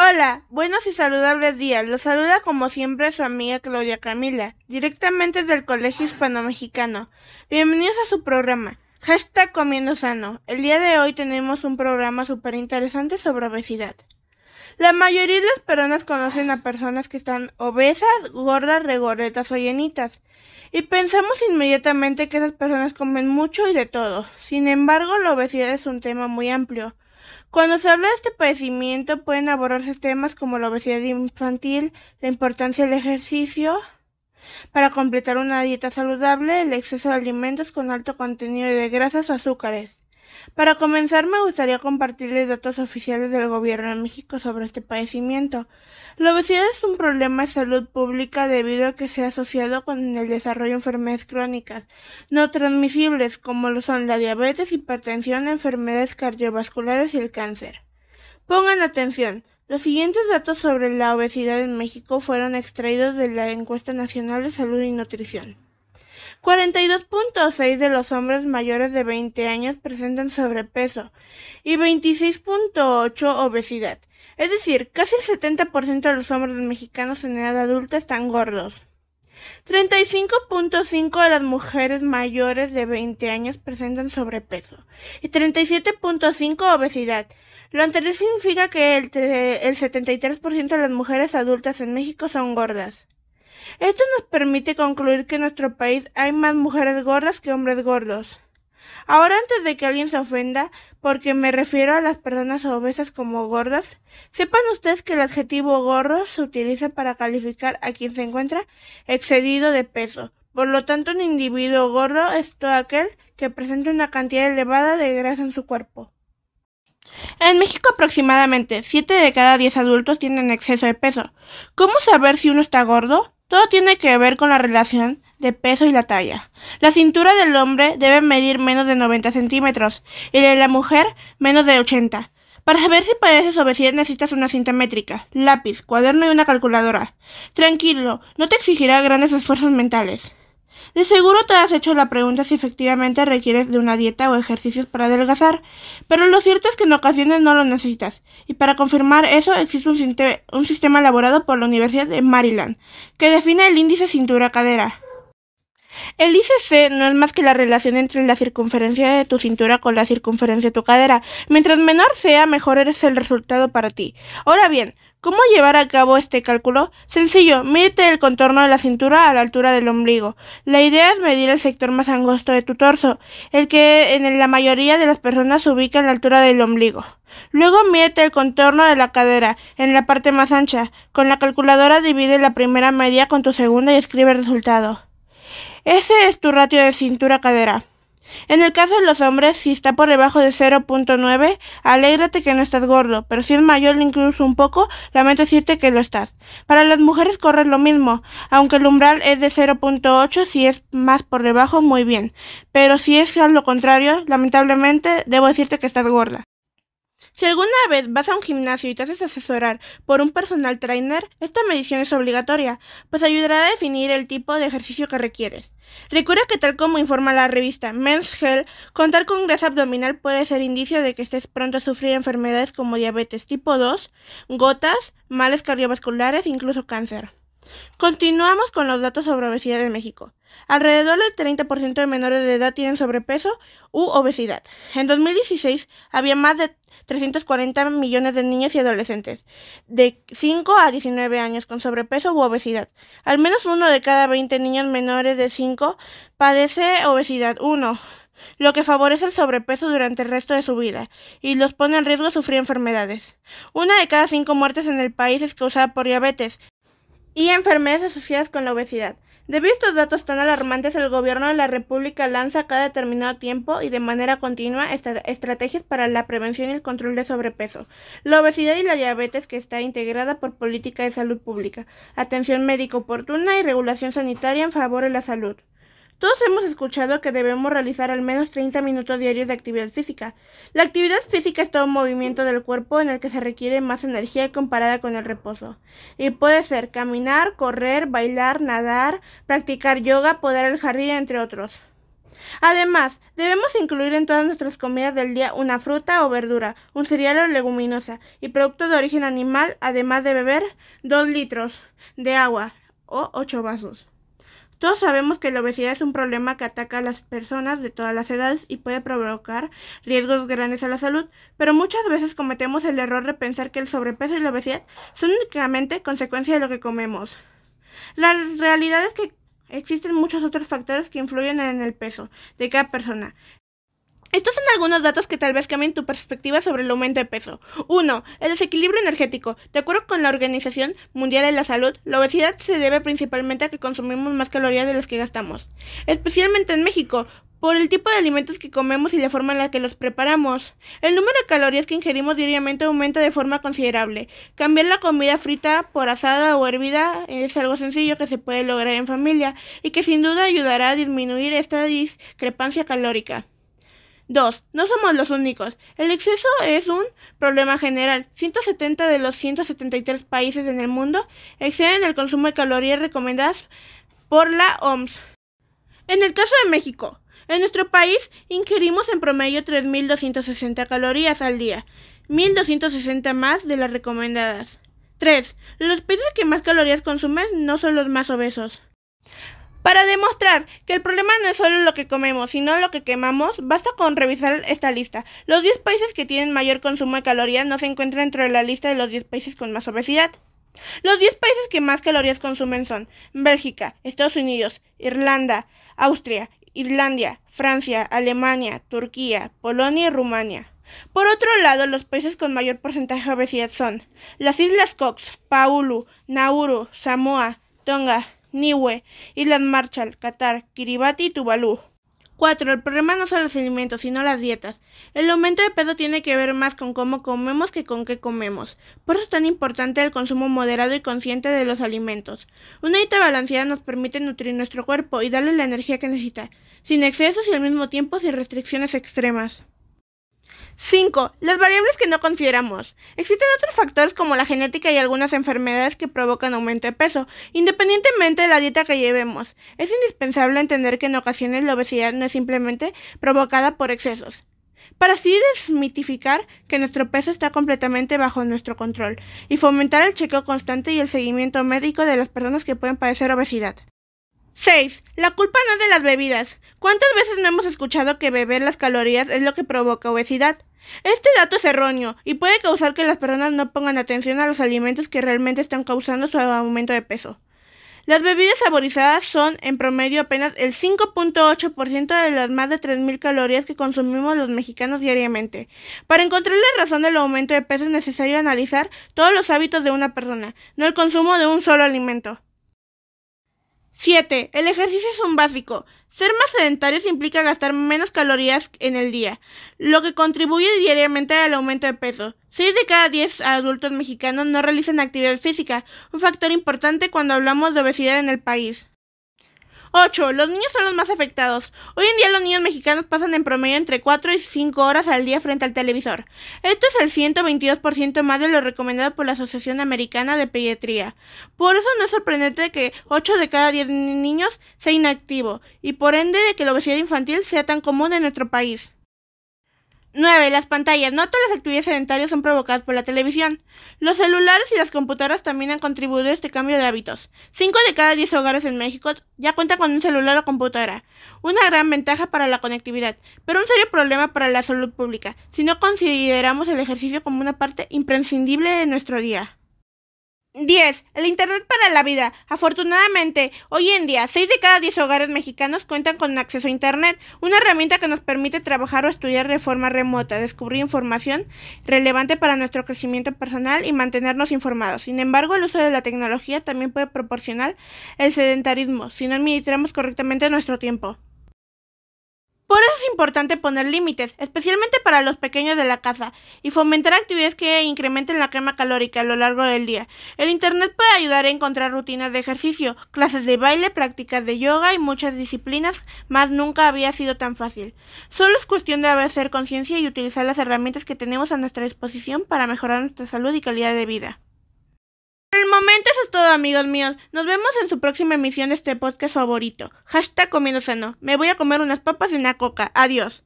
Hola, buenos y saludables días. Los saluda como siempre su amiga Claudia Camila, directamente del Colegio Hispano-Mexicano. Bienvenidos a su programa, hashtag Comiendo Sano. El día de hoy tenemos un programa súper interesante sobre obesidad. La mayoría de las personas conocen a personas que están obesas, gordas, regorretas o llenitas. Y pensamos inmediatamente que esas personas comen mucho y de todo. Sin embargo, la obesidad es un tema muy amplio. Cuando se habla de este padecimiento pueden abordarse temas como la obesidad infantil, la importancia del ejercicio para completar una dieta saludable, el exceso de alimentos con alto contenido de grasas o azúcares, para comenzar, me gustaría compartirles datos oficiales del gobierno de México sobre este padecimiento. La obesidad es un problema de salud pública debido a que se ha asociado con el desarrollo de enfermedades crónicas no transmisibles como lo son la diabetes, hipertensión, enfermedades cardiovasculares y el cáncer. Pongan atención. Los siguientes datos sobre la obesidad en México fueron extraídos de la Encuesta Nacional de Salud y Nutrición. 42.6 de los hombres mayores de 20 años presentan sobrepeso y 26.8 obesidad. Es decir, casi el 70% de los hombres mexicanos en edad adulta están gordos. 35.5 de las mujeres mayores de 20 años presentan sobrepeso y 37.5 obesidad. Lo anterior significa que el, el 73% de las mujeres adultas en México son gordas. Esto nos permite concluir que en nuestro país hay más mujeres gordas que hombres gordos. Ahora antes de que alguien se ofenda, porque me refiero a las personas obesas como gordas, sepan ustedes que el adjetivo gordo se utiliza para calificar a quien se encuentra excedido de peso. Por lo tanto, un individuo gordo es todo aquel que presenta una cantidad elevada de grasa en su cuerpo. En México aproximadamente 7 de cada 10 adultos tienen exceso de peso. ¿Cómo saber si uno está gordo? Todo tiene que ver con la relación de peso y la talla. La cintura del hombre debe medir menos de 90 centímetros y la de la mujer menos de 80. Para saber si padeces obesidad necesitas una cinta métrica, lápiz, cuaderno y una calculadora. Tranquilo, no te exigirá grandes esfuerzos mentales. De seguro te has hecho la pregunta si efectivamente requieres de una dieta o ejercicios para adelgazar, pero lo cierto es que en ocasiones no lo necesitas, y para confirmar eso existe un, sistema elaborado por la Universidad de Maryland, que define el índice cintura-cadera. El ICC no es más que la relación entre la circunferencia de tu cintura con la circunferencia de tu cadera. Mientras menor sea, mejor es el resultado para ti. Ahora bien, ¿Cómo llevar a cabo este cálculo? Sencillo, mídete el contorno de la cintura a la altura del ombligo. La idea es medir el sector más angosto de tu torso, el que en la mayoría de las personas se ubica en la altura del ombligo. Luego mídete el contorno de la cadera, en la parte más ancha. Con la calculadora divide la primera media con tu segunda y escribe el resultado. Ese es tu ratio de cintura-cadera. En el caso de los hombres, si está por debajo de 0.9, alégrate que no estás gordo, pero si es mayor incluso un poco, lamento decirte que lo estás. Para las mujeres corre lo mismo, aunque el umbral es de 0.8, si es más por debajo, muy bien. Pero si es lo contrario, lamentablemente, debo decirte que estás gorda. Si alguna vez vas a un gimnasio y te haces asesorar por un personal trainer, esta medición es obligatoria, pues ayudará a definir el tipo de ejercicio que requieres. Recuerda que tal como informa la revista Men's Health, contar con grasa abdominal puede ser indicio de que estés pronto a sufrir enfermedades como diabetes tipo 2, gotas, males cardiovasculares e incluso cáncer. Continuamos con los datos sobre obesidad en México. Alrededor del 30% de menores de edad tienen sobrepeso u obesidad. En 2016 había más de 340 millones de niños y adolescentes de 5 a 19 años con sobrepeso u obesidad. Al menos uno de cada 20 niños menores de 5 padece obesidad 1, lo que favorece el sobrepeso durante el resto de su vida y los pone en riesgo de sufrir enfermedades. Una de cada cinco muertes en el país es causada por diabetes y enfermedades asociadas con la obesidad. Debido a estos datos tan alarmantes, el gobierno de la República lanza cada determinado tiempo y de manera continua estrategias para la prevención y el control de sobrepeso, la obesidad y la diabetes que está integrada por política de salud pública, atención médica oportuna y regulación sanitaria en favor de la salud. Todos hemos escuchado que debemos realizar al menos 30 minutos diarios de actividad física. La actividad física es todo un movimiento del cuerpo en el que se requiere más energía comparada con el reposo. Y puede ser caminar, correr, bailar, nadar, practicar yoga, podar el jardín, entre otros. Además, debemos incluir en todas nuestras comidas del día una fruta o verdura, un cereal o leguminosa y producto de origen animal, además de beber 2 litros de agua o 8 vasos. Todos sabemos que la obesidad es un problema que ataca a las personas de todas las edades y puede provocar riesgos grandes a la salud, pero muchas veces cometemos el error de pensar que el sobrepeso y la obesidad son únicamente consecuencia de lo que comemos. La realidad es que existen muchos otros factores que influyen en el peso de cada persona, estos son algunos datos que tal vez cambien tu perspectiva sobre el aumento de peso. 1. El desequilibrio energético. De acuerdo con la Organización Mundial de la Salud, la obesidad se debe principalmente a que consumimos más calorías de las que gastamos, especialmente en México, por el tipo de alimentos que comemos y la forma en la que los preparamos. El número de calorías que ingerimos diariamente aumenta de forma considerable. Cambiar la comida frita por asada o hervida es algo sencillo que se puede lograr en familia y que sin duda ayudará a disminuir esta discrepancia calórica. 2. No somos los únicos. El exceso es un problema general. 170 de los 173 países en el mundo exceden el consumo de calorías recomendadas por la OMS. En el caso de México, en nuestro país ingerimos en promedio 3.260 calorías al día, 1.260 más de las recomendadas. 3. Los países que más calorías consumen no son los más obesos. Para demostrar que el problema no es solo lo que comemos, sino lo que quemamos, basta con revisar esta lista. Los 10 países que tienen mayor consumo de calorías no se encuentran dentro de la lista de los 10 países con más obesidad. Los 10 países que más calorías consumen son Bélgica, Estados Unidos, Irlanda, Austria, Irlanda, Francia, Alemania, Turquía, Polonia y Rumania. Por otro lado, los países con mayor porcentaje de obesidad son las Islas Cox, Paulu, Nauru, Samoa, Tonga, Niue, Islas Marshall, Qatar, Kiribati y Tuvalu. 4. El problema no son los alimentos, sino las dietas. El aumento de peso tiene que ver más con cómo comemos que con qué comemos. Por eso es tan importante el consumo moderado y consciente de los alimentos. Una dieta balanceada nos permite nutrir nuestro cuerpo y darle la energía que necesita, sin excesos y al mismo tiempo sin restricciones extremas. 5. Las variables que no consideramos. Existen otros factores como la genética y algunas enfermedades que provocan aumento de peso, independientemente de la dieta que llevemos. Es indispensable entender que en ocasiones la obesidad no es simplemente provocada por excesos. Para así desmitificar que nuestro peso está completamente bajo nuestro control y fomentar el chequeo constante y el seguimiento médico de las personas que pueden padecer obesidad. 6. La culpa no es de las bebidas. ¿Cuántas veces no hemos escuchado que beber las calorías es lo que provoca obesidad? Este dato es erróneo y puede causar que las personas no pongan atención a los alimentos que realmente están causando su aumento de peso. Las bebidas saborizadas son, en promedio, apenas el 5.8% de las más de 3.000 calorías que consumimos los mexicanos diariamente. Para encontrar la razón del aumento de peso es necesario analizar todos los hábitos de una persona, no el consumo de un solo alimento. 7. El ejercicio es un básico. Ser más sedentarios implica gastar menos calorías en el día, lo que contribuye diariamente al aumento de peso. 6 de cada 10 adultos mexicanos no realizan actividad física, un factor importante cuando hablamos de obesidad en el país. 8. Los niños son los más afectados. Hoy en día los niños mexicanos pasan en promedio entre 4 y 5 horas al día frente al televisor. Esto es el 122% más de lo recomendado por la Asociación Americana de Pediatría. Por eso no es sorprendente que 8 de cada 10 niños sea inactivo y por ende que la obesidad infantil sea tan común en nuestro país. 9. Las pantallas. No todas las actividades sedentarias son provocadas por la televisión. Los celulares y las computadoras también han contribuido a este cambio de hábitos. 5 de cada 10 hogares en México ya cuentan con un celular o computadora. Una gran ventaja para la conectividad, pero un serio problema para la salud pública, si no consideramos el ejercicio como una parte imprescindible de nuestro día. 10. El Internet para la vida. Afortunadamente, hoy en día, 6 de cada 10 hogares mexicanos cuentan con acceso a Internet, una herramienta que nos permite trabajar o estudiar de forma remota, descubrir información relevante para nuestro crecimiento personal y mantenernos informados. Sin embargo, el uso de la tecnología también puede proporcionar el sedentarismo si no administramos correctamente nuestro tiempo. Por eso es importante poner límites, especialmente para los pequeños de la casa, y fomentar actividades que incrementen la quema calórica a lo largo del día. El Internet puede ayudar a encontrar rutinas de ejercicio, clases de baile, prácticas de yoga y muchas disciplinas, más nunca había sido tan fácil. Solo es cuestión de hacer conciencia y utilizar las herramientas que tenemos a nuestra disposición para mejorar nuestra salud y calidad de vida. Por el momento eso es todo amigos míos. Nos vemos en su próxima emisión de este podcast favorito. Hashtag comiendo sano. Me voy a comer unas papas y una coca. Adiós.